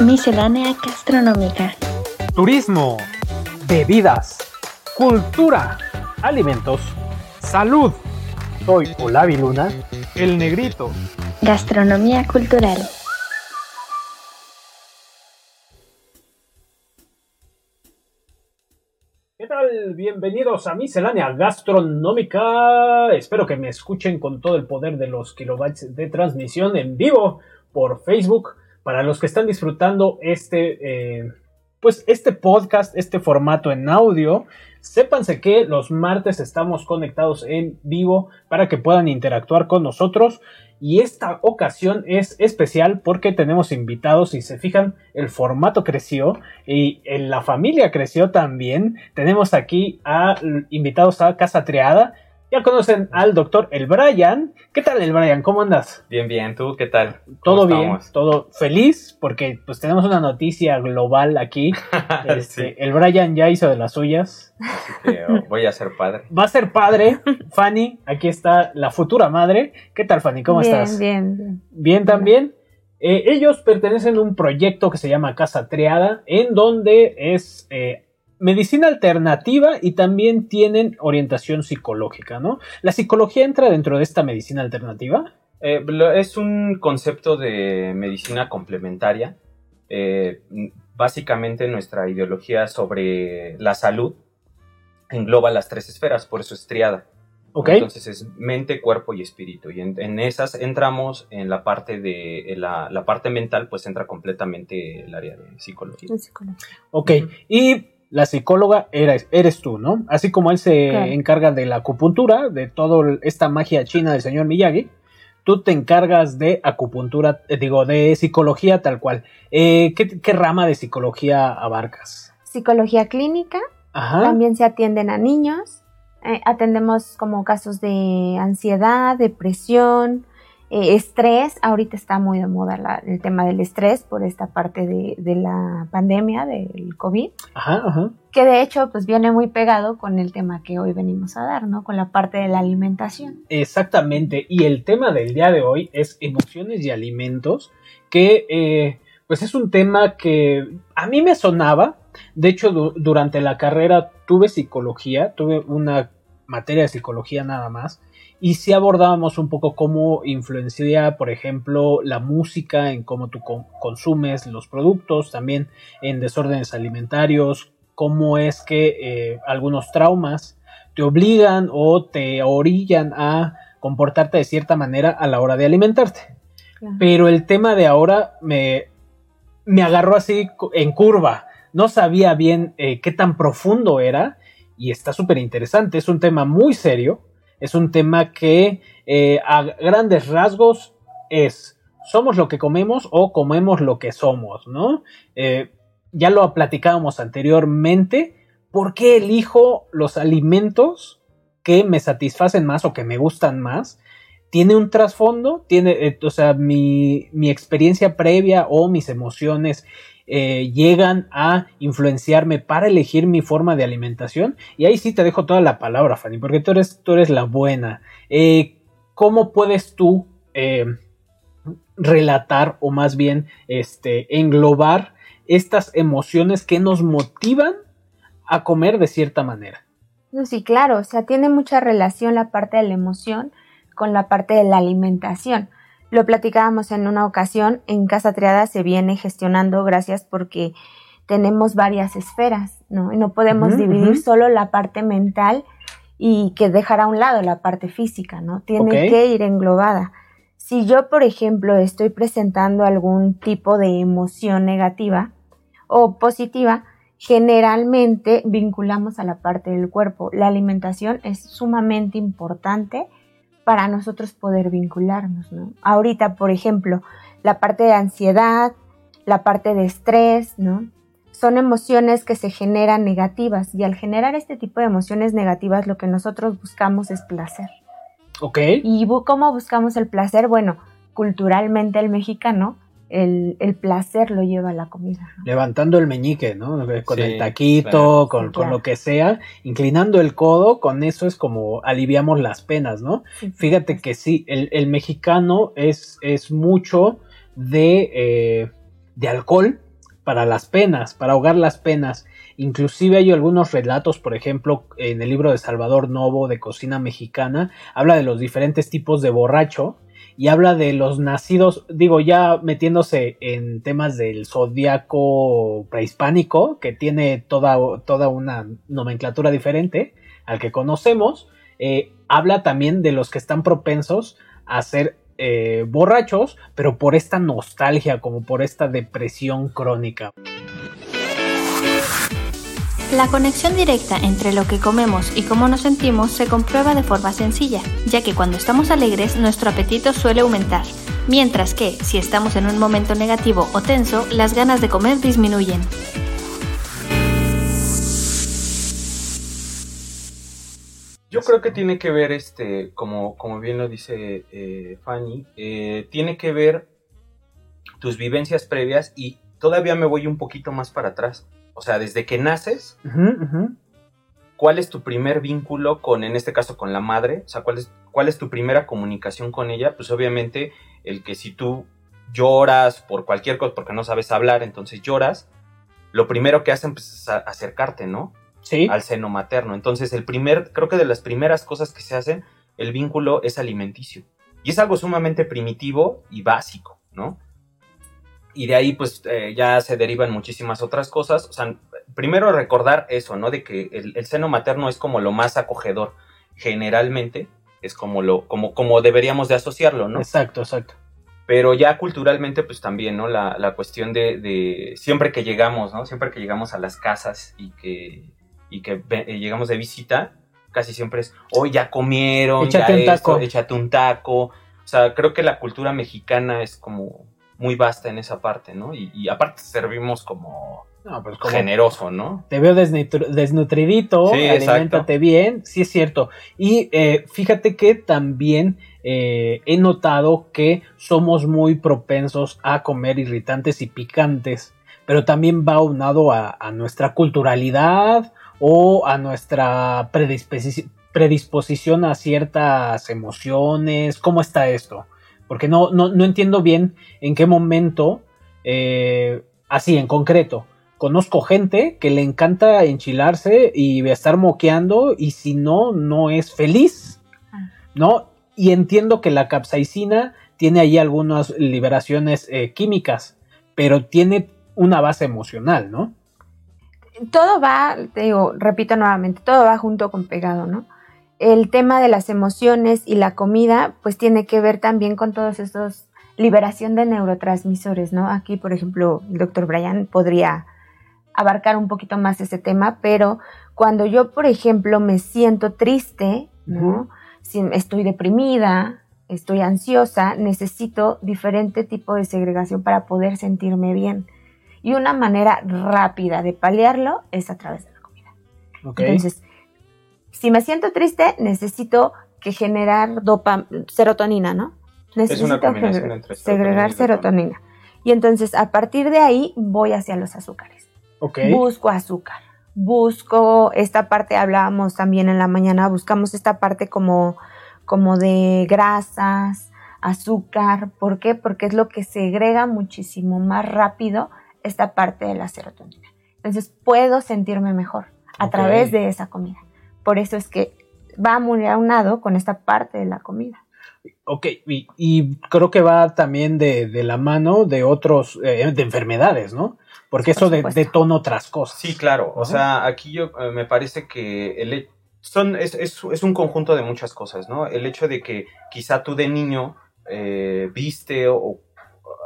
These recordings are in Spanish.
Miscelánea gastronómica. Turismo, bebidas, cultura, alimentos, salud. Soy Olavi Luna, el negrito. Gastronomía cultural. ¿Qué tal? Bienvenidos a Miscelánea Gastronómica. Espero que me escuchen con todo el poder de los kilobytes de transmisión en vivo por Facebook. Para los que están disfrutando este, eh, pues este podcast, este formato en audio, sépanse que los martes estamos conectados en vivo para que puedan interactuar con nosotros. Y esta ocasión es especial porque tenemos invitados y se fijan, el formato creció y la familia creció también. Tenemos aquí a invitados a Casa Triada ya conocen al doctor El Brian. ¿Qué tal El Brian? ¿Cómo andas? Bien, bien. ¿Tú qué tal? Todo bien, todo feliz porque pues tenemos una noticia global aquí. Este, El Brian ya hizo de las suyas. Oh, voy a ser padre. Va a ser padre. Fanny, aquí está la futura madre. ¿Qué tal Fanny? ¿Cómo estás? Bien, bien. Bien también. Eh, ellos pertenecen a un proyecto que se llama Casa Triada, en donde es eh, medicina alternativa y también tienen orientación psicológica, ¿no? ¿La psicología entra dentro de esta medicina alternativa? Eh, es un concepto de medicina complementaria. Eh, básicamente nuestra ideología sobre la salud engloba las tres esferas, por eso es triada. Entonces es mente, cuerpo y espíritu. Y en, esas entramos en la parte de la, parte mental, pues entra completamente el área de psicología. Ok, y la psicóloga eres, eres tú, ¿no? Así como él se encarga de la acupuntura, de toda esta magia china del señor Miyagi, tú te encargas de acupuntura, eh, digo, de psicología tal cual. Eh, ¿qué, rama de psicología abarcas? Psicología clínica. También se atienden a niños. Eh, atendemos como casos de ansiedad, depresión, eh, estrés, ahorita está muy de moda el tema del estrés por esta parte de, la pandemia del COVID, ajá, ajá. que de hecho pues viene muy pegado con el tema que hoy venimos a dar, ¿no? Con la parte de la alimentación. Exactamente, y el tema del día de hoy es emociones y alimentos, que eh, pues es un tema que a mí me sonaba, de hecho durante la carrera tuve psicología, tuve una materia de psicología nada más, y si abordábamos un poco cómo influencia, por ejemplo, la música en cómo tú consumes los productos, también en desórdenes alimentarios, cómo es que eh, algunos traumas te obligan o te orillan a comportarte de cierta manera a la hora de alimentarte. Pero el tema de ahora me, me agarró así en curva. No sabía bien eh, qué tan profundo era y está súper interesante. Es un tema muy serio es un tema que eh, a grandes rasgos es somos lo que comemos o comemos lo que somos, ¿no? Eh, ya lo platicábamos anteriormente. ¿Por qué elijo los alimentos que me satisfacen más o que me gustan más? Tiene un trasfondo, tiene, eh, o sea, mi, mi experiencia previa o mis emociones eh, llegan a influenciarme para elegir mi forma de alimentación. Y ahí sí te dejo toda la palabra, Fanny, porque tú eres, tú eres la buena. Eh, ¿Cómo puedes tú eh, relatar o más bien este, englobar estas emociones que nos motivan a comer de cierta manera? sí, claro, o sea, tiene mucha relación la parte de la emoción con la parte de la alimentación. Lo platicábamos en una ocasión, en Casa Triada se viene gestionando gracias porque tenemos varias esferas, ¿no? Y no podemos dividir solo la parte mental y que dejar a un lado la parte física, ¿no? Tiene que ir englobada. Si yo, por ejemplo, estoy presentando algún tipo de emoción negativa o positiva, generalmente vinculamos a la parte del cuerpo. La alimentación es sumamente importante para nosotros poder vincularnos, ¿no? Ahorita, por ejemplo, la parte de ansiedad, la parte de estrés, ¿no? Son emociones que se generan negativas y al generar este tipo de emociones negativas lo que nosotros buscamos es placer. Ok. ¿Y cómo buscamos el placer? Bueno, culturalmente el mexicano el, placer lo lleva la comida. Levantando el meñique, ¿no? Con el taquito, con, lo que sea, inclinando el codo, con eso es como aliviamos las penas, ¿no? Fíjate que sí, el, mexicano es, es mucho de, eh, de alcohol, para las penas, para ahogar las penas. Inclusive hay algunos relatos, por ejemplo, en el libro de Salvador Novo de Cocina Mexicana, habla de los diferentes tipos de borracho y habla de los nacidos, digo, ya metiéndose en temas del zodiaco prehispánico, que tiene toda, toda una nomenclatura diferente al que conocemos, eh, habla también de los que están propensos a ser eh, borrachos, pero por esta nostalgia, como por esta depresión crónica. La conexión directa entre lo que comemos y cómo nos sentimos se comprueba de forma sencilla, ya que cuando estamos alegres nuestro apetito suele aumentar, mientras que si estamos en un momento negativo o tenso, las ganas de comer disminuyen. Yo creo que tiene que ver, este, como, como bien lo dice eh, Fanny, eh, tiene que ver tus vivencias previas y todavía me voy un poquito más para atrás. O sea, desde que naces, ¿cuál es tu primer vínculo con, en este caso, con la madre? O sea, ¿cuál es, ¿cuál es tu primera comunicación con ella? Pues obviamente el que si tú lloras por cualquier cosa, porque no sabes hablar, entonces lloras, lo primero que hacen pues, es acercarte, ¿no? Sí. Al seno materno. Entonces, el primer, creo que de las primeras cosas que se hacen, el vínculo es alimenticio. Y es algo sumamente primitivo y básico, ¿no? Y de ahí pues eh, ya se derivan muchísimas otras cosas. O sea, primero recordar eso, ¿no? De que el, seno materno es como lo más acogedor. Generalmente es como lo, como, como deberíamos de asociarlo, ¿no? Exacto, exacto. Pero ya culturalmente, pues también, ¿no? La, la cuestión de, de, siempre que llegamos, ¿no? Siempre que llegamos a las casas y que, y que eh, llegamos de visita, casi siempre es, hoy ya comieron, échate ya un taco. échate un taco. O sea, creo que la cultura mexicana es como muy vasta en esa parte, ¿no? Y, aparte servimos como, pues generoso, ¿no? Te veo desnutridito, sí, alimentate bien, sí es cierto. Y eh, fíjate que también eh, he notado que somos muy propensos a comer irritantes y picantes, pero también va aunado a, a nuestra culturalidad o a nuestra predisposición a ciertas emociones. ¿Cómo está esto? Porque no, no, no entiendo bien en qué momento, eh, así en concreto, conozco gente que le encanta enchilarse y estar moqueando y si no, no es feliz, ah. ¿no? Y entiendo que la capsaicina tiene ahí algunas liberaciones eh, químicas, pero tiene una base emocional, ¿no? Todo va, te digo, repito nuevamente, todo va junto con pegado, ¿no? El tema de las emociones y la comida, pues tiene que ver también con todos estos liberación de neurotransmisores, ¿no? Aquí, por ejemplo, el doctor Brian podría abarcar un poquito más ese tema, pero cuando yo, por ejemplo, me siento triste, ¿no? Si estoy deprimida, estoy ansiosa, necesito diferente tipo de segregación para poder sentirme bien. Y una manera rápida de paliarlo es a través de la comida. Entonces, si me siento triste, necesito que generar dopa serotonina, ¿no? Necesito es una combinación entre segregar serotonina. Y entonces a partir de ahí voy hacia los azúcares. Okay. Busco azúcar. Busco esta parte, hablábamos también en la mañana, buscamos esta parte como, como de grasas, azúcar. ¿Por qué? Porque es lo que segrega muchísimo más rápido esta parte de la serotonina. Entonces puedo sentirme mejor a través de esa comida. Por eso es que va muy aunado con esta parte de la comida. Ok, y, creo que va también de, la mano de otros, eh, de enfermedades, ¿no? Porque eso de, detona otras cosas. Sí, claro. O sea, aquí yo eh, me parece que el, son, es, es, es, un conjunto de muchas cosas, ¿no? El hecho de que quizá tú de niño eh, viste o,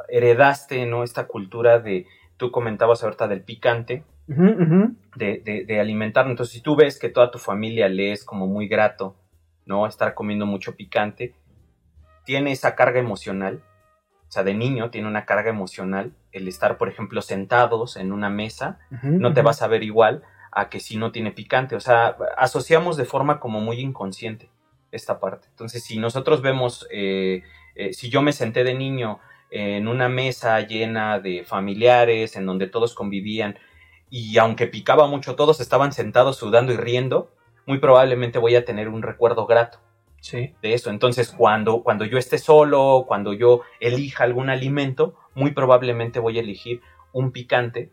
heredaste, ¿no? Esta cultura de, tú comentabas ahorita del picante, De, de, alimentar. Entonces, si tú ves que toda tu familia le es como muy grato, ¿no? Estar comiendo mucho picante, tiene esa carga emocional. O sea, de niño tiene una carga emocional. El estar, por ejemplo, sentados en una mesa, no te vas a ver igual a que si no tiene picante. O sea, asociamos de forma como muy inconsciente esta parte. Entonces, si nosotros vemos, eh, eh, si yo me senté de niño en una mesa llena de familiares, en donde todos convivían, y aunque picaba mucho, todos estaban sentados sudando y riendo, muy probablemente voy a tener un recuerdo grato sí. de eso. Entonces, cuando, cuando yo esté solo, cuando yo elija algún alimento, muy probablemente voy a elegir un picante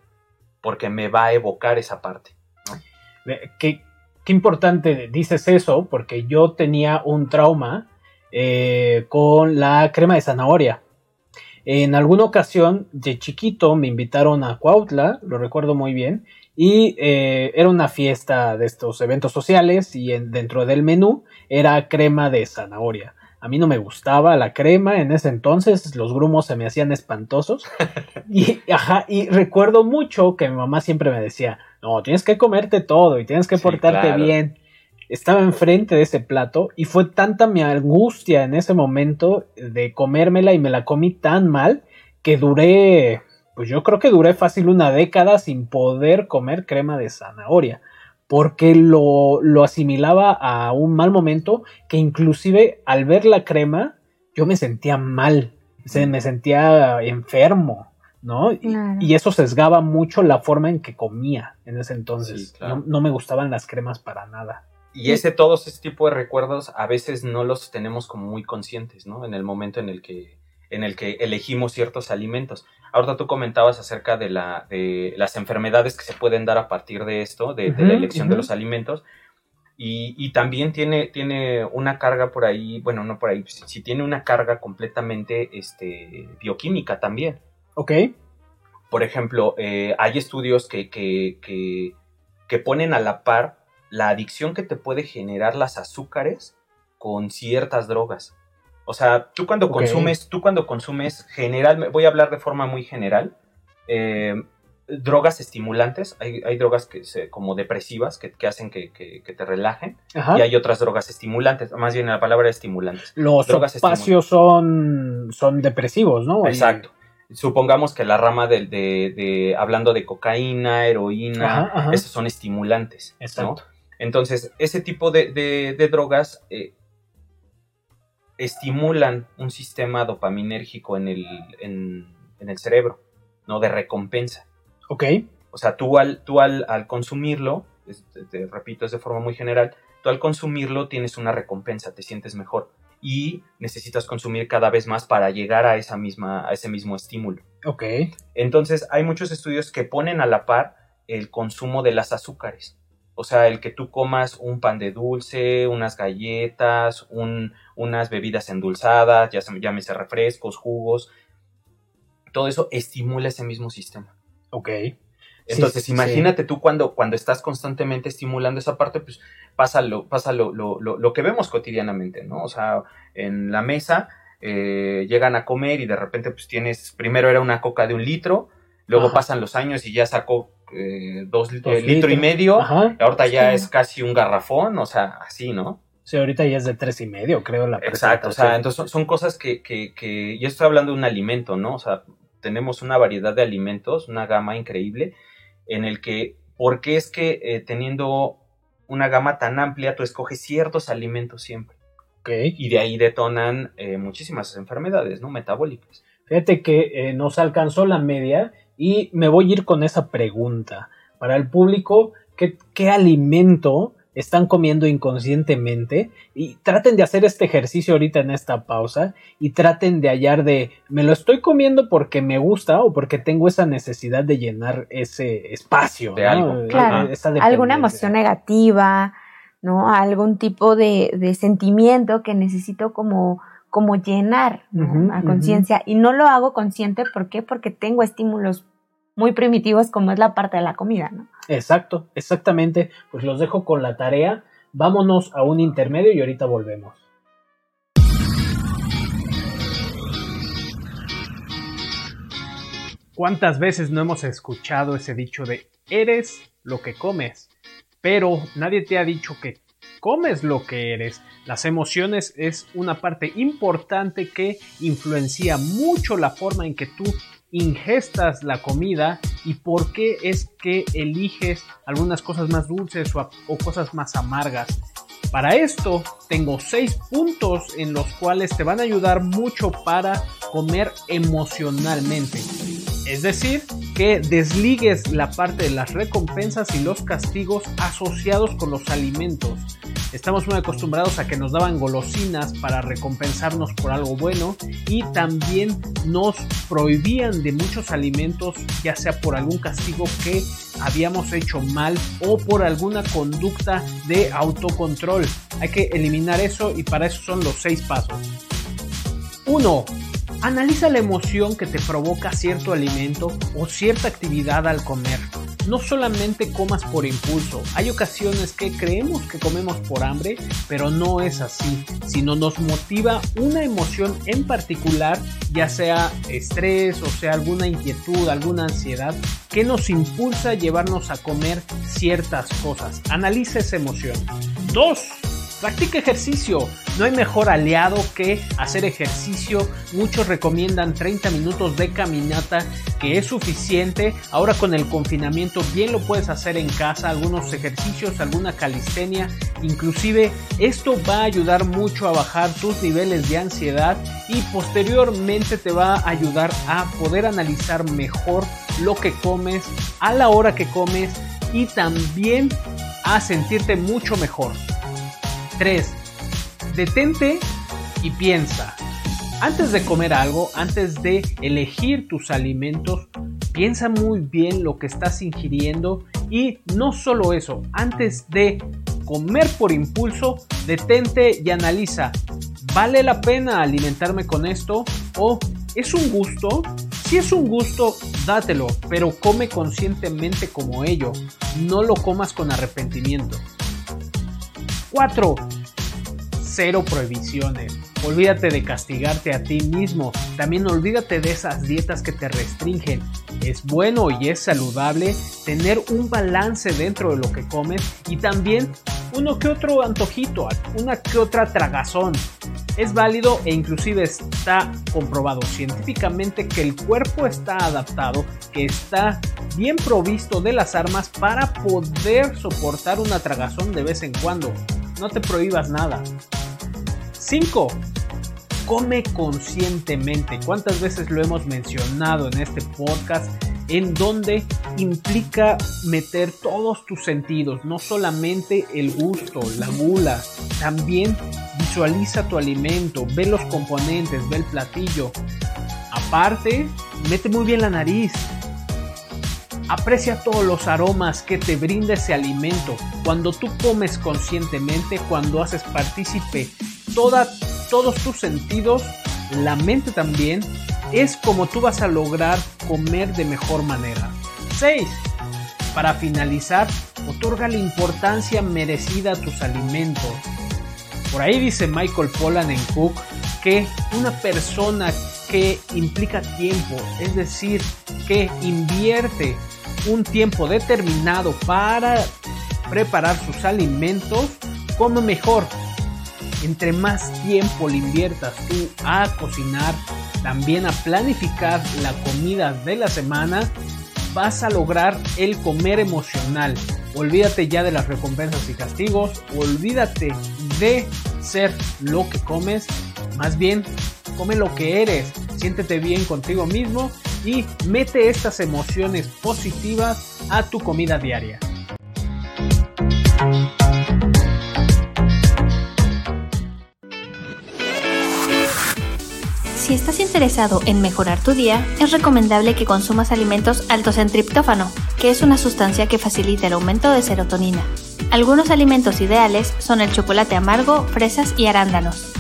porque me va a evocar esa parte. Qué, qué importante dices eso, porque yo tenía un trauma eh, con la crema de zanahoria. En alguna ocasión de chiquito me invitaron a Cuautla, lo recuerdo muy bien, y eh, era una fiesta de estos eventos sociales y dentro del menú era crema de zanahoria. A mí no me gustaba la crema en ese entonces, los grumos se me hacían espantosos. y, ajá, y recuerdo mucho que mi mamá siempre me decía, no, tienes que comerte todo y tienes que portarte bien. Estaba enfrente de ese plato y fue tanta mi angustia en ese momento de comérmela y me la comí tan mal que duré, pues yo creo que duré fácil una década sin poder comer crema de zanahoria porque lo, lo asimilaba a un mal momento que inclusive al ver la crema yo me sentía mal, me sentía enfermo. ¿no? Y, eso sesgaba mucho la forma en que comía en ese entonces. no, me gustaban las cremas para nada. Y ese, todos ese tipo de recuerdos a veces no los tenemos como muy conscientes, ¿no? En el momento en el que, en el que elegimos ciertos alimentos. Ahorita tú comentabas acerca de, la, de las enfermedades que se pueden dar a partir de esto, de, la elección de los alimentos. Y, y, también tiene, tiene una carga por ahí, bueno, no por ahí, si, tiene una carga completamente este, bioquímica también. Ok. Por ejemplo, eh, hay estudios que, que, que, que, ponen a la par la adicción que te puede generar las azúcares con ciertas drogas. O sea, tú cuando consumes, tú cuando consumes general, voy a hablar de forma muy general, eh, drogas estimulantes, hay, drogas que se, como depresivas que, hacen que, te relajen y hay otras drogas estimulantes, más bien la palabra estimulantes. Los drogas espacios son, son depresivos, ¿no? Exacto supongamos que la rama de, de, hablando de cocaína, heroína, esos son estimulantes. Exacto. Entonces, ese tipo de, drogas eh, estimulan un sistema dopaminérgico en el, en, el cerebro, ¿no? De recompensa. Ok. O sea, tú al, tú al, al consumirlo, te repito, es de forma muy general, tú al consumirlo tienes una recompensa, te sientes mejor y necesitas consumir cada vez más para llegar a, esa misma, a ese mismo estímulo. Ok. Entonces, hay muchos estudios que ponen a la par el consumo de las azúcares. O sea, el que tú comas un pan de dulce, unas galletas, unas bebidas endulzadas, ya llámese refrescos, jugos, todo eso estimula ese mismo sistema. Ok. Entonces, imagínate tú cuando, cuando estás constantemente estimulando esa parte, pues pasa lo, pasa lo, lo, lo, que vemos cotidianamente, ¿no? O sea, en la mesa eh, llegan a comer y de repente pues tienes, primero era una coca de un litro, luego pasan los años y ya sacó eh, dos, litros litro y medio, ahorita ya es casi un garrafón, o sea, así, ¿no? Sí, ahorita ya es de tres y medio, creo, la Exacto, o sea, entonces son, son cosas que, que, que, yo estoy hablando de un alimento, ¿no? O sea, tenemos una variedad de alimentos, una gama increíble, en el que, ¿por qué es que eh, teniendo una gama tan amplia, tú escoges ciertos alimentos siempre? Okay. Y de ahí detonan eh, muchísimas enfermedades, ¿no? Metabólicas. Fíjate que eh, nos alcanzó la media y me voy a ir con esa pregunta. Para el público, ¿qué, qué alimento están comiendo inconscientemente y traten de hacer este ejercicio ahorita en esta pausa y traten de hallar de me lo estoy comiendo porque me gusta o porque tengo esa necesidad de llenar ese espacio de algo claro, alguna emoción negativa no algún tipo de, de sentimiento que necesito como como llenar a conciencia y no lo hago consciente ¿por qué? porque tengo estímulos muy primitivos como es la parte de la comida, ¿no? Exacto, exactamente. Pues los dejo con la tarea. Vámonos a un intermedio y ahorita volvemos. ¿Cuántas veces no hemos escuchado ese dicho de eres lo que comes? Pero nadie te ha dicho que comes lo que eres. Las emociones es una parte importante que influencia mucho la forma en que tú ingestas la comida y por qué es que eliges algunas cosas más dulces o, cosas más amargas. Para esto tengo seis puntos en los cuales te van a ayudar mucho para comer emocionalmente. Es decir, que desligues la parte de las recompensas y los castigos asociados con los alimentos. Estamos muy acostumbrados a que nos daban golosinas para recompensarnos por algo bueno y también nos prohibían de muchos alimentos, ya sea por algún castigo que habíamos hecho mal o por alguna conducta de autocontrol. Hay que eliminar eso y para eso son los seis pasos. 1. Analiza la emoción que te provoca cierto alimento o cierta actividad al comer. No solamente comas por impulso, hay ocasiones que creemos que comemos por hambre, pero no es así, sino nos motiva una emoción en particular, ya sea estrés o sea alguna inquietud, alguna ansiedad, que nos impulsa a llevarnos a comer ciertas cosas. Analiza esa emoción. 2 Practica ejercicio. No hay mejor aliado que hacer ejercicio. Muchos recomiendan 30 minutos de caminata, que es suficiente. Ahora con el confinamiento bien lo puedes hacer en casa, algunos ejercicios, alguna calistenia. Inclusive esto va a ayudar mucho a bajar tus niveles de ansiedad y posteriormente te va a ayudar a poder analizar mejor lo que comes, a la hora que comes y también a sentirte mucho mejor. 3. Detente y piensa. Antes de comer algo, antes de elegir tus alimentos, piensa muy bien lo que estás ingiriendo y no solo eso, antes de comer por impulso, detente y analiza, ¿vale la pena alimentarme con esto? ¿O es un gusto? Si es un gusto, dátelo, pero come conscientemente como ello, no lo comas con arrepentimiento. 4. Cero prohibiciones. Olvídate de castigarte a ti mismo. También olvídate de esas dietas que te restringen. Es bueno y es saludable tener un balance dentro de lo que comes y también uno que otro antojito, una que otra tragazón. Es válido e inclusive está comprobado científicamente que el cuerpo está adaptado, que está bien provisto de las armas para poder soportar una tragazón de vez en cuando no te prohíbas nada. 5. Come conscientemente. ¿Cuántas veces lo hemos mencionado en este podcast? En donde implica meter todos tus sentidos, no solamente el gusto, la gula, también visualiza tu alimento, ve los componentes, ve el platillo. Aparte, mete muy bien la nariz, Aprecia todos los aromas que te brinda ese alimento. Cuando tú comes conscientemente, cuando haces partícipe todos tus sentidos, la mente también, es como tú vas a lograr comer de mejor manera. 6. Para finalizar, otorga la importancia merecida a tus alimentos. Por ahí dice Michael Pollan en Cook que una persona que implica tiempo, es decir, que invierte un tiempo determinado para preparar sus alimentos, come mejor. Entre más tiempo le inviertas tú a cocinar, también a planificar la comida de la semana, vas a lograr el comer emocional. Olvídate ya de las recompensas y castigos, olvídate de ser lo que comes, más bien come lo que eres, siéntete bien contigo mismo y mete estas emociones positivas a tu comida diaria. Si estás interesado en mejorar tu día, es recomendable que consumas alimentos altos en triptófano, que es una sustancia que facilita el aumento de serotonina. Algunos alimentos ideales son el chocolate amargo, fresas y arándanos.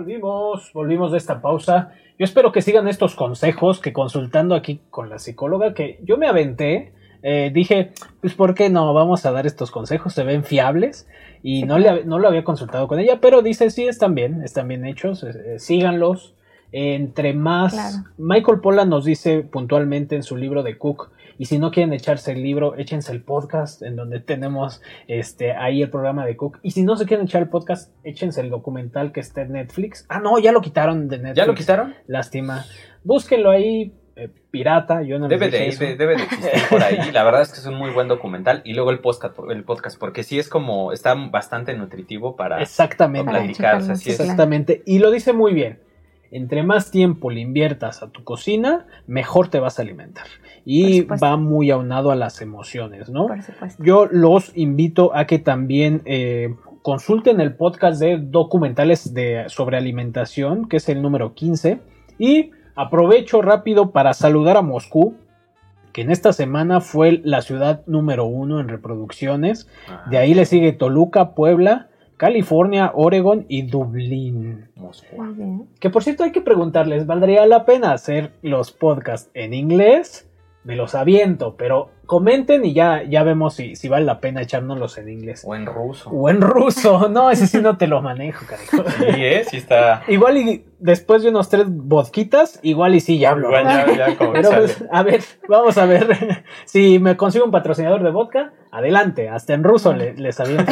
Volvimos, volvimos de esta pausa. Yo espero que sigan estos consejos que consultando aquí con la psicóloga que yo me aventé, eh, dije, pues ¿por qué no? Vamos a dar estos consejos, se ven fiables y no, le, no lo había consultado con ella, pero dice, sí, están bien, están bien hechos, eh, eh, síganlos. entre más, Michael Pollan nos dice puntualmente en su libro de Cook, y si no quieren echarse el libro, échense el podcast en donde tenemos este, ahí el programa de Cook. Y si no se quieren echar el podcast, échense el documental que está en Netflix. Ah, no, ya lo quitaron de Netflix. ¿Ya lo quitaron? Lástima. Búsquenlo ahí. eh, pirata, yo no Debe de, eso. de- debe de existir por ahí. La verdad es que es un muy buen documental. Y luego el podcast, el podcast porque sí es como, está bastante nutritivo para Exactamente. Para platicar. o sea, es-. Exactamente. Y lo dice muy bien. Entre más tiempo le inviertas a tu cocina, mejor te vas a alimentar. Y va muy aunado a las emociones, ¿no? Por supuesto. Yo los invito a que también eh, consulten el podcast de documentales de, sobre alimentación, que es el número 15. Y aprovecho rápido para saludar a Moscú, que en esta semana fue la ciudad número uno en reproducciones. Ah, De ahí le sigue Toluca, Puebla, California, Oregon y Dublín. Moscú. Que por cierto hay que preguntarles, ¿valdría la pena hacer los podcasts en inglés? Me los aviento, pero comenten y ya, ya vemos si, si vale la pena echárnoslos en inglés. O en ruso. O en ruso, no, ese sí no te lo manejo, carajo. Sí, ¿eh? Sí está. Igual y después de unos tres vodquitas, igual y sí ya hablo. Igual ya, ya como Pero pues, a ver, vamos a ver. Si me consigo un patrocinador de vodka, adelante, hasta en ruso le- les aviento.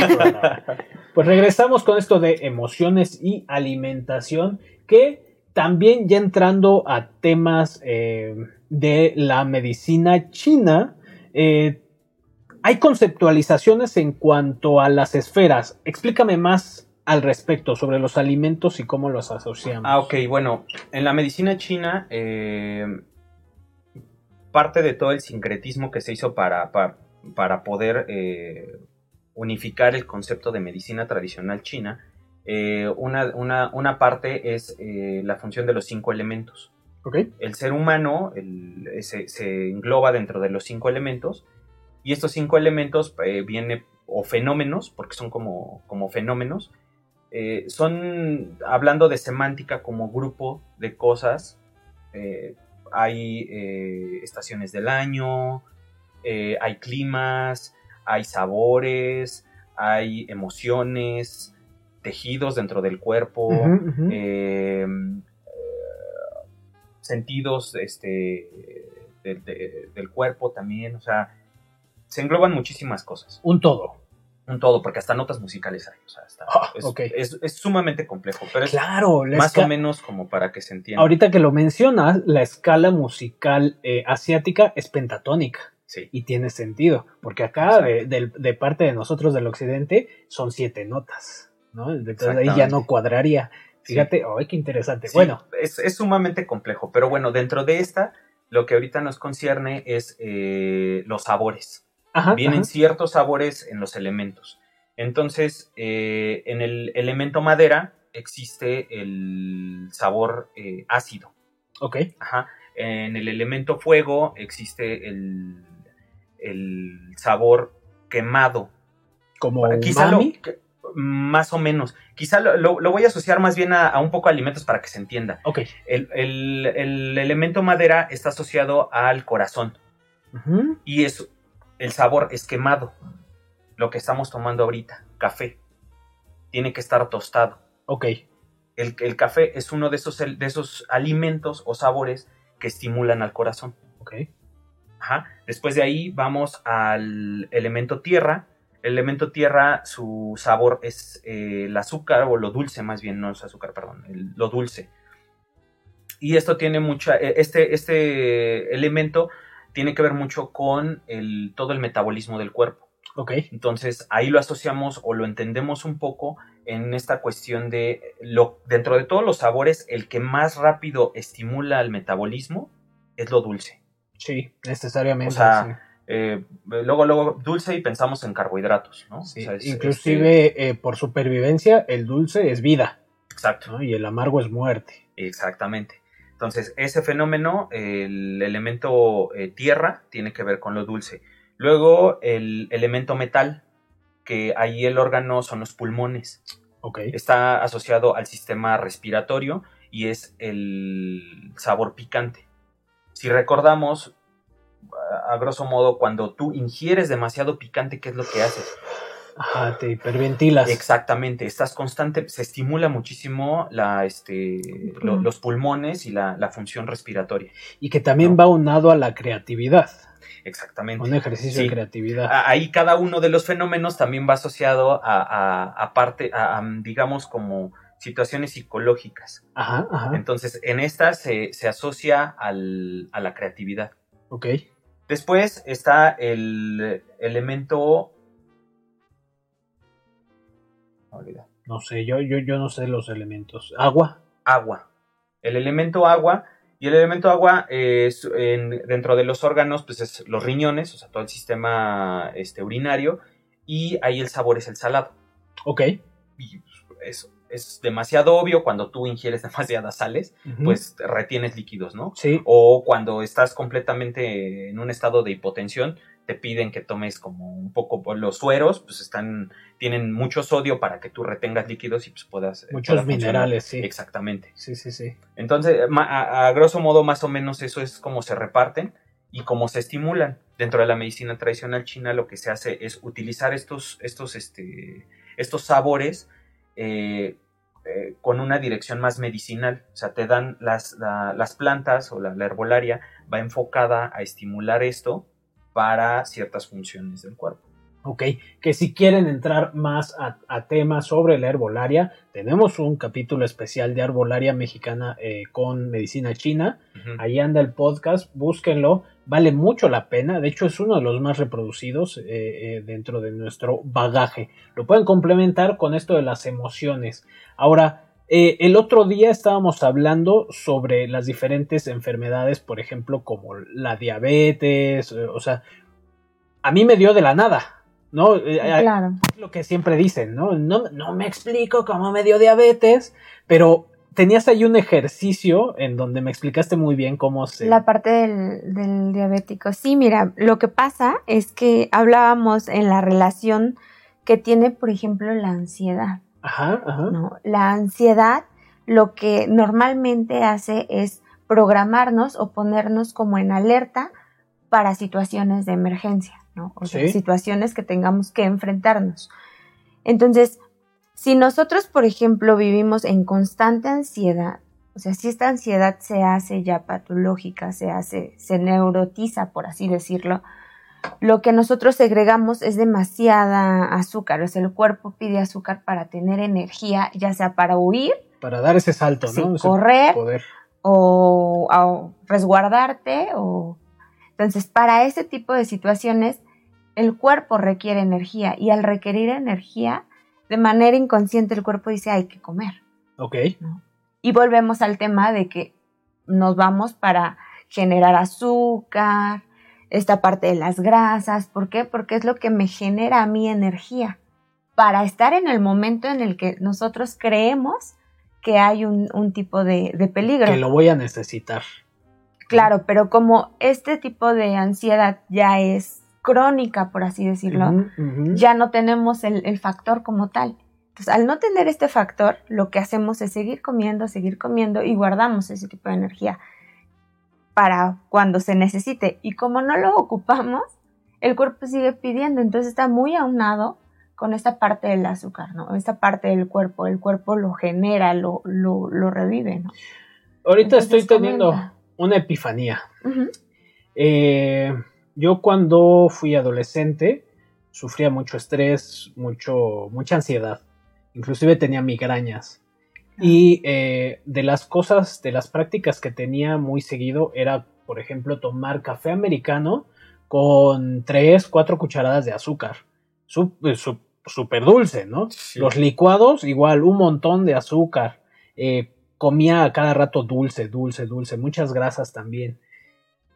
Pues regresamos con esto de emociones y alimentación, que también ya entrando a temas eh, de la medicina china, eh, hay conceptualizaciones en cuanto a las esferas. Explícame más al respecto sobre los alimentos y cómo los asociamos. Ah, ok, bueno, en la medicina china, eh, parte de todo el sincretismo que se hizo para, pa- para poder unificar el concepto de medicina tradicional china, eh, una, una- una parte es eh, la función de los cinco elementos. ¿Ok? El ser humano el- se, se engloba dentro de los cinco elementos y estos cinco elementos eh, vienen, o fenómenos, porque son como, como fenómenos, eh, son, hablando de semántica como grupo de cosas, hay estaciones del año, hay climas, hay sabores, hay emociones, tejidos dentro del cuerpo, ujú. eh, eh, sentidos este, del- de- del cuerpo también, o sea, se engloban muchísimas cosas, Un todo. un todo, porque hasta notas musicales hay, o sea, Ah, es, es- es sumamente complejo, pero es Claro, la más o menos como para que se entienda. Ahorita que lo mencionas, la escala musical eh, asiática es pentatónica Sí, y tiene sentido, porque acá de, parte de nosotros del occidente son siete notas, ¿no? Entonces ahí ya no cuadraría. Sí. Fíjate, ay, qué interesante. Sí, Bueno, es, es sumamente complejo, pero bueno, dentro de esta, lo que ahorita nos concierne es eh, los sabores. ajá, vienen ajá, ciertos sabores en los elementos. Entonces, eh, en el elemento madera existe el sabor eh, ácido. ok, Ajá. En el elemento fuego existe el, el sabor quemado. como Quizá lo, más o menos. Quizá lo, lo- lo voy a asociar más bien a, a un poco alimentos para que se entienda. Ok. El, el- el elemento madera está asociado al corazón y es el sabor es quemado. Lo que estamos tomando ahorita, café, tiene que estar tostado. Ok, El, el café es uno de esos, de esos alimentos o sabores que estimulan al corazón. ok. Ajá. Después de ahí vamos al elemento tierra. El elemento tierra, su sabor es eh, el azúcar, o lo dulce más bien, no es azúcar, perdón, el- lo dulce. Y esto tiene mucha, eh, este, este elemento tiene que ver mucho con el, todo el metabolismo del cuerpo. Ok, Entonces ahí lo asociamos o lo entendemos un poco en esta cuestión de, lo, dentro de todos los sabores, el que más rápido estimula el metabolismo es lo dulce. Sí, necesariamente. O sea, sí. Eh, luego, luego, dulce y pensamos en carbohidratos, ¿no? Sí, O sea, es- Inclusive eh, por supervivencia, el dulce es vida, este, exacto, ¿no? Y el amargo es muerte. exactamente. Entonces, ese fenómeno, el elemento eh, tierra, tiene que ver con lo dulce. Luego, el elemento metal, que ahí el órgano son los pulmones. Ok, Está asociado al sistema respiratorio y es el sabor picante. Si recordamos, a grosso modo, cuando tú ingieres demasiado picante, ¿qué es lo que haces? ajá, te hiperventilas. Exactamente, estás constante, se estimula muchísimo la, este, lo- los pulmones y la, la función respiratoria. Y que también No. va unado a la creatividad, Exactamente. un ejercicio Sí. de creatividad. Ahí cada uno de los fenómenos también va asociado a, a- a parte, a, a, digamos, como situaciones psicológicas. Ajá, ajá. Entonces, en estas se, se asocia al- a la creatividad. Ok. Después está el elemento... No sé, yo, yo, yo no sé los elementos. Agua. agua. El elemento agua, y el elemento agua es en- dentro de los órganos, pues es los riñones, o sea, todo el sistema este, urinario, y ahí el sabor es el salado. Ok. Y eso es demasiado obvio cuando tú ingieres demasiadas sales, pues retienes líquidos, ¿no? Sí. O cuando estás completamente en un estado de hipotensión, te piden que tomes como un poco pues, los sueros, pues están, tienen mucho sodio para que tú retengas líquidos y pues puedas... eh, Muchos pueda funcionar. minerales, sí. Exactamente. Sí, sí, sí. Entonces, a, a grosso modo, más o menos eso es como se reparten y cómo se estimulan. Dentro de la medicina tradicional china lo que se hace es utilizar estos, estos, este, estos sabores eh, eh, con una dirección más medicinal. O sea, te dan las, la- las plantas o la, la herbolaria va enfocada a estimular esto para ciertas funciones del cuerpo. Ok, que si quieren entrar más a, a temas sobre la herbolaria, tenemos un capítulo especial de herbolaria mexicana eh, con medicina china. Ujú. Ahí anda el podcast, búsquenlo, vale mucho la pena. De hecho, es uno de los más reproducidos eh, eh, dentro de nuestro bagaje. Lo pueden complementar con esto de las emociones. Ahora, eh, el otro día estábamos hablando sobre las diferentes enfermedades, por ejemplo, como la diabetes, eh, o sea, a mí me dio de la nada, ¿no? Eh, Claro. lo que siempre dicen, ¿no? ¿no? No me explico cómo me dio diabetes, pero tenías ahí un ejercicio en donde me explicaste muy bien cómo se... La parte del, del diabético. Sí, mira, lo que pasa es que hablábamos en la relación que tiene, por ejemplo, la ansiedad. Ajá, ajá. ¿no? La ansiedad lo que normalmente hace es programarnos o ponernos como en alerta para situaciones de emergencia, ¿no? O sea, Sí. situaciones que tengamos que enfrentarnos. Entonces, si nosotros, por ejemplo, vivimos en constante ansiedad, o sea, si esta ansiedad se hace ya patológica, se hace, se neurotiza, por así decirlo, lo que nosotros segregamos es demasiada azúcar, o sea, el cuerpo pide azúcar para tener energía, ya sea para huir, Para dar ese salto, sí, ¿no? Ese correr poder. o, o resguardarte o entonces para ese tipo de situaciones el cuerpo requiere energía y al requerir energía de manera inconsciente el cuerpo dice hay que comer Ok. y volvemos al tema de que nos vamos para generar azúcar esta parte de las grasas ¿por qué? porque es lo que me genera a mí energía para estar en el momento en el que nosotros creemos que hay un, un tipo de, de peligro. Que lo voy a necesitar. Claro, pero como este tipo de ansiedad ya es crónica, por así decirlo, ya no tenemos el, el factor como tal. Entonces, al no tener este factor, lo que hacemos es seguir comiendo, seguir comiendo y guardamos ese tipo de energía para cuando se necesite. Y como no lo ocupamos, el cuerpo sigue pidiendo, entonces está muy aunado con esta parte del azúcar, ¿no? Esta parte del cuerpo, el cuerpo lo genera, lo, lo, lo revive, ¿no? Ahorita Entonces, estoy teniendo comenta. una epifanía. Eh, yo cuando fui adolescente sufría mucho estrés, mucho, mucha ansiedad. Inclusive tenía migrañas. Y eh, de las cosas, de las prácticas que tenía muy seguido era, por ejemplo, tomar café americano con tres, cuatro cucharadas de azúcar. Súper súper dulce, ¿no? Sí. Los licuados, igual, un montón de azúcar. Eh, comía a cada rato dulce, dulce, dulce, muchas grasas también.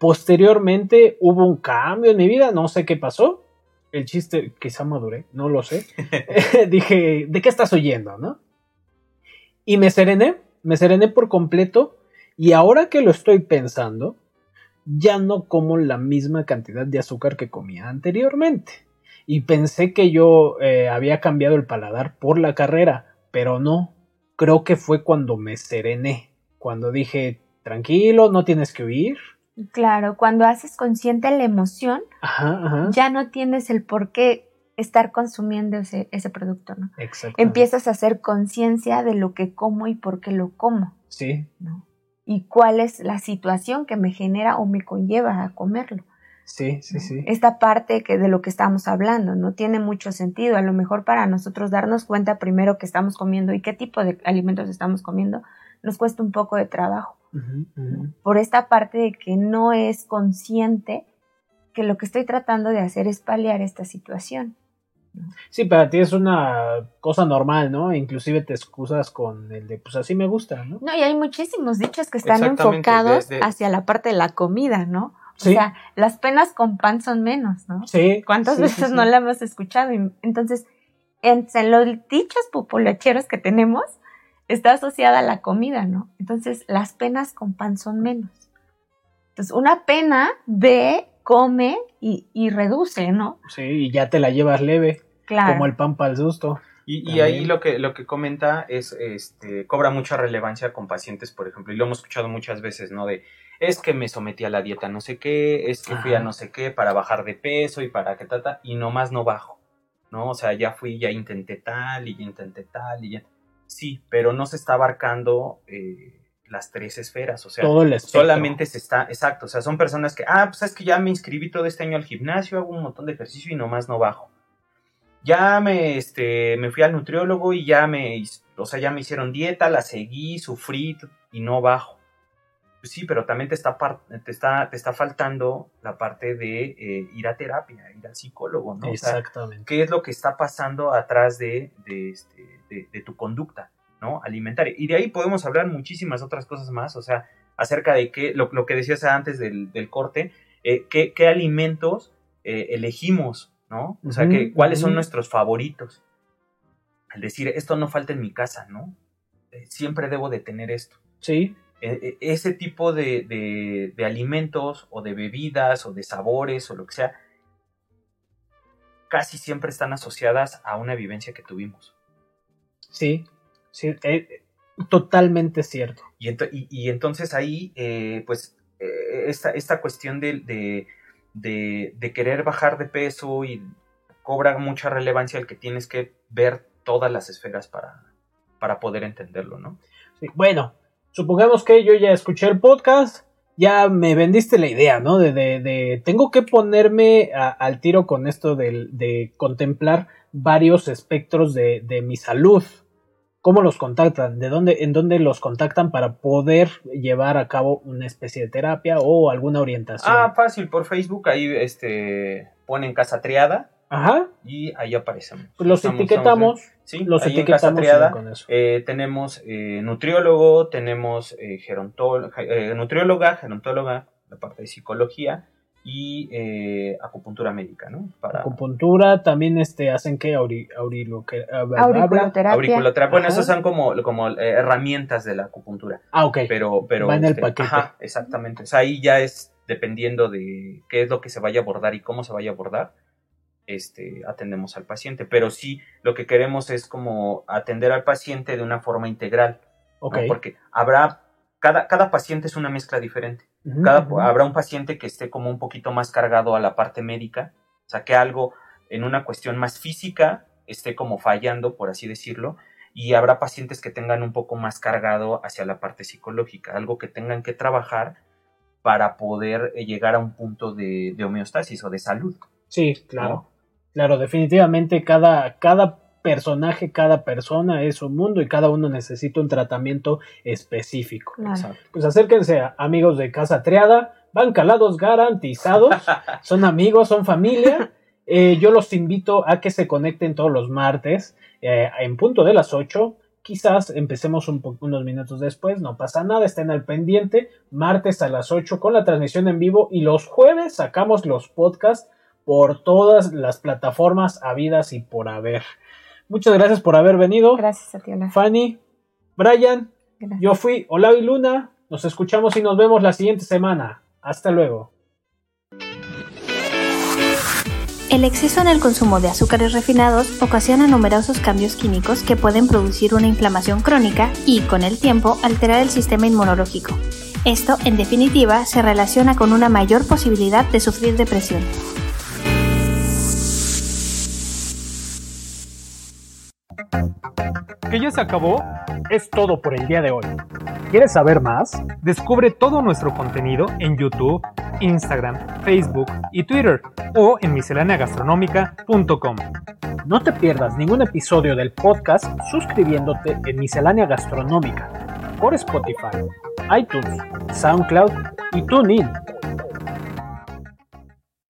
Posteriormente hubo un cambio en mi vida, no sé qué pasó. El chiste, quizá maduré, no lo sé. Dije, ¿de qué estás oyendo, no? Y me serené, me serené por completo. Y ahora que lo estoy pensando, ya no como la misma cantidad de azúcar que comía anteriormente. Y pensé que yo eh, había cambiado el paladar por la carrera, pero no. Creo que fue cuando me serené, cuando dije, tranquilo, no tienes que huir. Claro, cuando haces consciente la emoción, Ajá, ajá. ya no tienes el por qué estar consumiendo ese, ese producto, ¿no? Exacto. Empiezas a hacer conciencia de lo que como y por qué lo como, Sí, ¿no? Y cuál es la situación que me genera o me conlleva a comerlo. Sí, sí, sí. Esta parte que de lo que estamos hablando no tiene mucho sentido. A lo mejor para nosotros darnos cuenta primero que estamos comiendo y qué tipo de alimentos estamos comiendo nos cuesta un poco de trabajo. Por esta parte de que no es consciente que lo que estoy tratando de hacer es paliar esta situación. Sí, para ti es una cosa normal, ¿no? Inclusive te excusas con el de, pues así me gusta, ¿no? No, y hay muchísimos dichos que están enfocados hacia la parte de la comida, ¿no? O sea, las penas con pan son menos, ¿no? Sí. ¿Cuántas veces no la hemos escuchado? Entonces, en, los dichos populacheros que tenemos, está asociada a la comida, ¿no? Entonces, las penas con pan son menos. Entonces, una pena ve, come y, reduce, ¿no? Sí, y ya te la llevas leve. Claro. Como el pan para el susto. Y, ahí lo que, lo que comenta es, este, cobra mucha relevancia con pacientes, por ejemplo, y lo hemos escuchado muchas veces, ¿no? De, es que me sometí a la dieta no sé qué, es que fui a no sé qué para bajar de peso y para que tata, y nomás no bajo, ¿no? O sea, ya fui, ya intenté tal y ya intenté tal y ya. Sí, pero no se está abarcando eh, las tres esferas, o sea, solamente se está, exacto, o sea, son personas que, ah, pues es que ya me inscribí todo este año al gimnasio, hago un montón de ejercicio y nomás no bajo ya me, este, me fui al nutriólogo y ya me, o sea, ya me hicieron dieta, la seguí, sufrí y no bajo. Pues sí, pero también te está, te está, te está faltando la parte de eh, ir a terapia, ir al psicólogo, ¿no? Exactamente. ¿Qué es lo que está pasando atrás de, de, este, de, tu conducta, ¿no? Alimentaria. Y de ahí podemos hablar muchísimas otras cosas más, o sea, acerca de qué, lo, lo que decías antes del, del corte, eh, qué, qué, alimentos eh, elegimos ¿no? O sea, que, ¿cuáles son nuestros favoritos? Al decir, esto no falta en mi casa, ¿no? Siempre debo de tener esto. Sí. E, e, ese tipo de, alimentos o de bebidas o de sabores o lo que sea, casi siempre están asociadas a una vivencia que tuvimos. Sí, sí, eh, totalmente cierto. Y, entonces ahí, eh, pues, esta, esta, cuestión de, de, querer bajar de peso y cobra mucha relevancia el que tienes que ver todas las esferas para, para poder entenderlo, ¿no? bueno, supongamos que yo ya escuché el podcast, ya me vendiste la idea, ¿no? De, de, tengo que ponerme al tiro con esto de, de contemplar varios espectros de, de mi salud, ¿Cómo los contactan? ¿De dónde, en dónde los contactan para poder llevar a cabo una especie de terapia o alguna orientación? Ah, fácil, por Facebook, ahí este, ponen Casa Triada. Ajá. Y ahí aparecen. Pues los etiquetamos. sí, los etiquetamos en Casa Triada. Eh, tenemos eh, nutriólogo, tenemos eh, eh, nutrióloga, gerontóloga, la parte de psicología y eh, acupuntura médica, ¿no? Para... Acupuntura, también este, hacen que Auri, auriculoterapia. auriculoterapia. Bueno, esas son como, como eh, herramientas de la acupuntura. Ah, ok. Pero, pero, Va en el este, paquete. Ajá, exactamente. O sea, ahí ya es dependiendo de qué es lo que se vaya a abordar y cómo se vaya a abordar, este, atendemos al paciente. Pero sí, lo que queremos es como atender al paciente de una forma integral. Ok. Porque habrá, cada, cada paciente es una mezcla diferente. Habrá un paciente que esté como un poquito más cargado a la parte médica, o sea, que algo en una cuestión más física esté como fallando, por así decirlo, y habrá pacientes que tengan un poco más cargado hacia la parte psicológica, algo que tengan que trabajar para poder eh, llegar a un punto de, homeostasis o de salud. Sí, claro. Claro, definitivamente cada, cada personaje, cada persona es un mundo y cada uno necesita un tratamiento específico. Pues acérquense amigos de Casa Triada, van calados garantizados, son amigos, son familia. Eh, yo los invito a que se conecten todos los martes eh, en punto de las 8. Quizás empecemos unos minutos después, no pasa nada, estén al pendiente. Martes a las 8 con la transmisión en vivo y los jueves sacamos los podcasts por todas las plataformas habidas y por haber. Muchas gracias por haber venido. Gracias a ti, Fanny, Brian, yo fui Olavi Luna. Nos escuchamos y nos vemos la siguiente semana. Hasta luego. El exceso en el consumo de azúcares refinados ocasiona numerosos cambios químicos que pueden producir una inflamación crónica y, con el tiempo, alterar el sistema inmunológico. Esto, en definitiva, se relaciona con una mayor posibilidad de sufrir depresión. Que ya se acabó es todo por el día de hoy. ¿Quieres saber más? Descubre todo nuestro contenido en YouTube, Instagram, Facebook y Twitter o en misceláneagastronómica.com. No te pierdas ningún episodio del podcast suscribiéndote en Miscelánea Gastronómica por Spotify, iTunes, SoundCloud y TuneIn.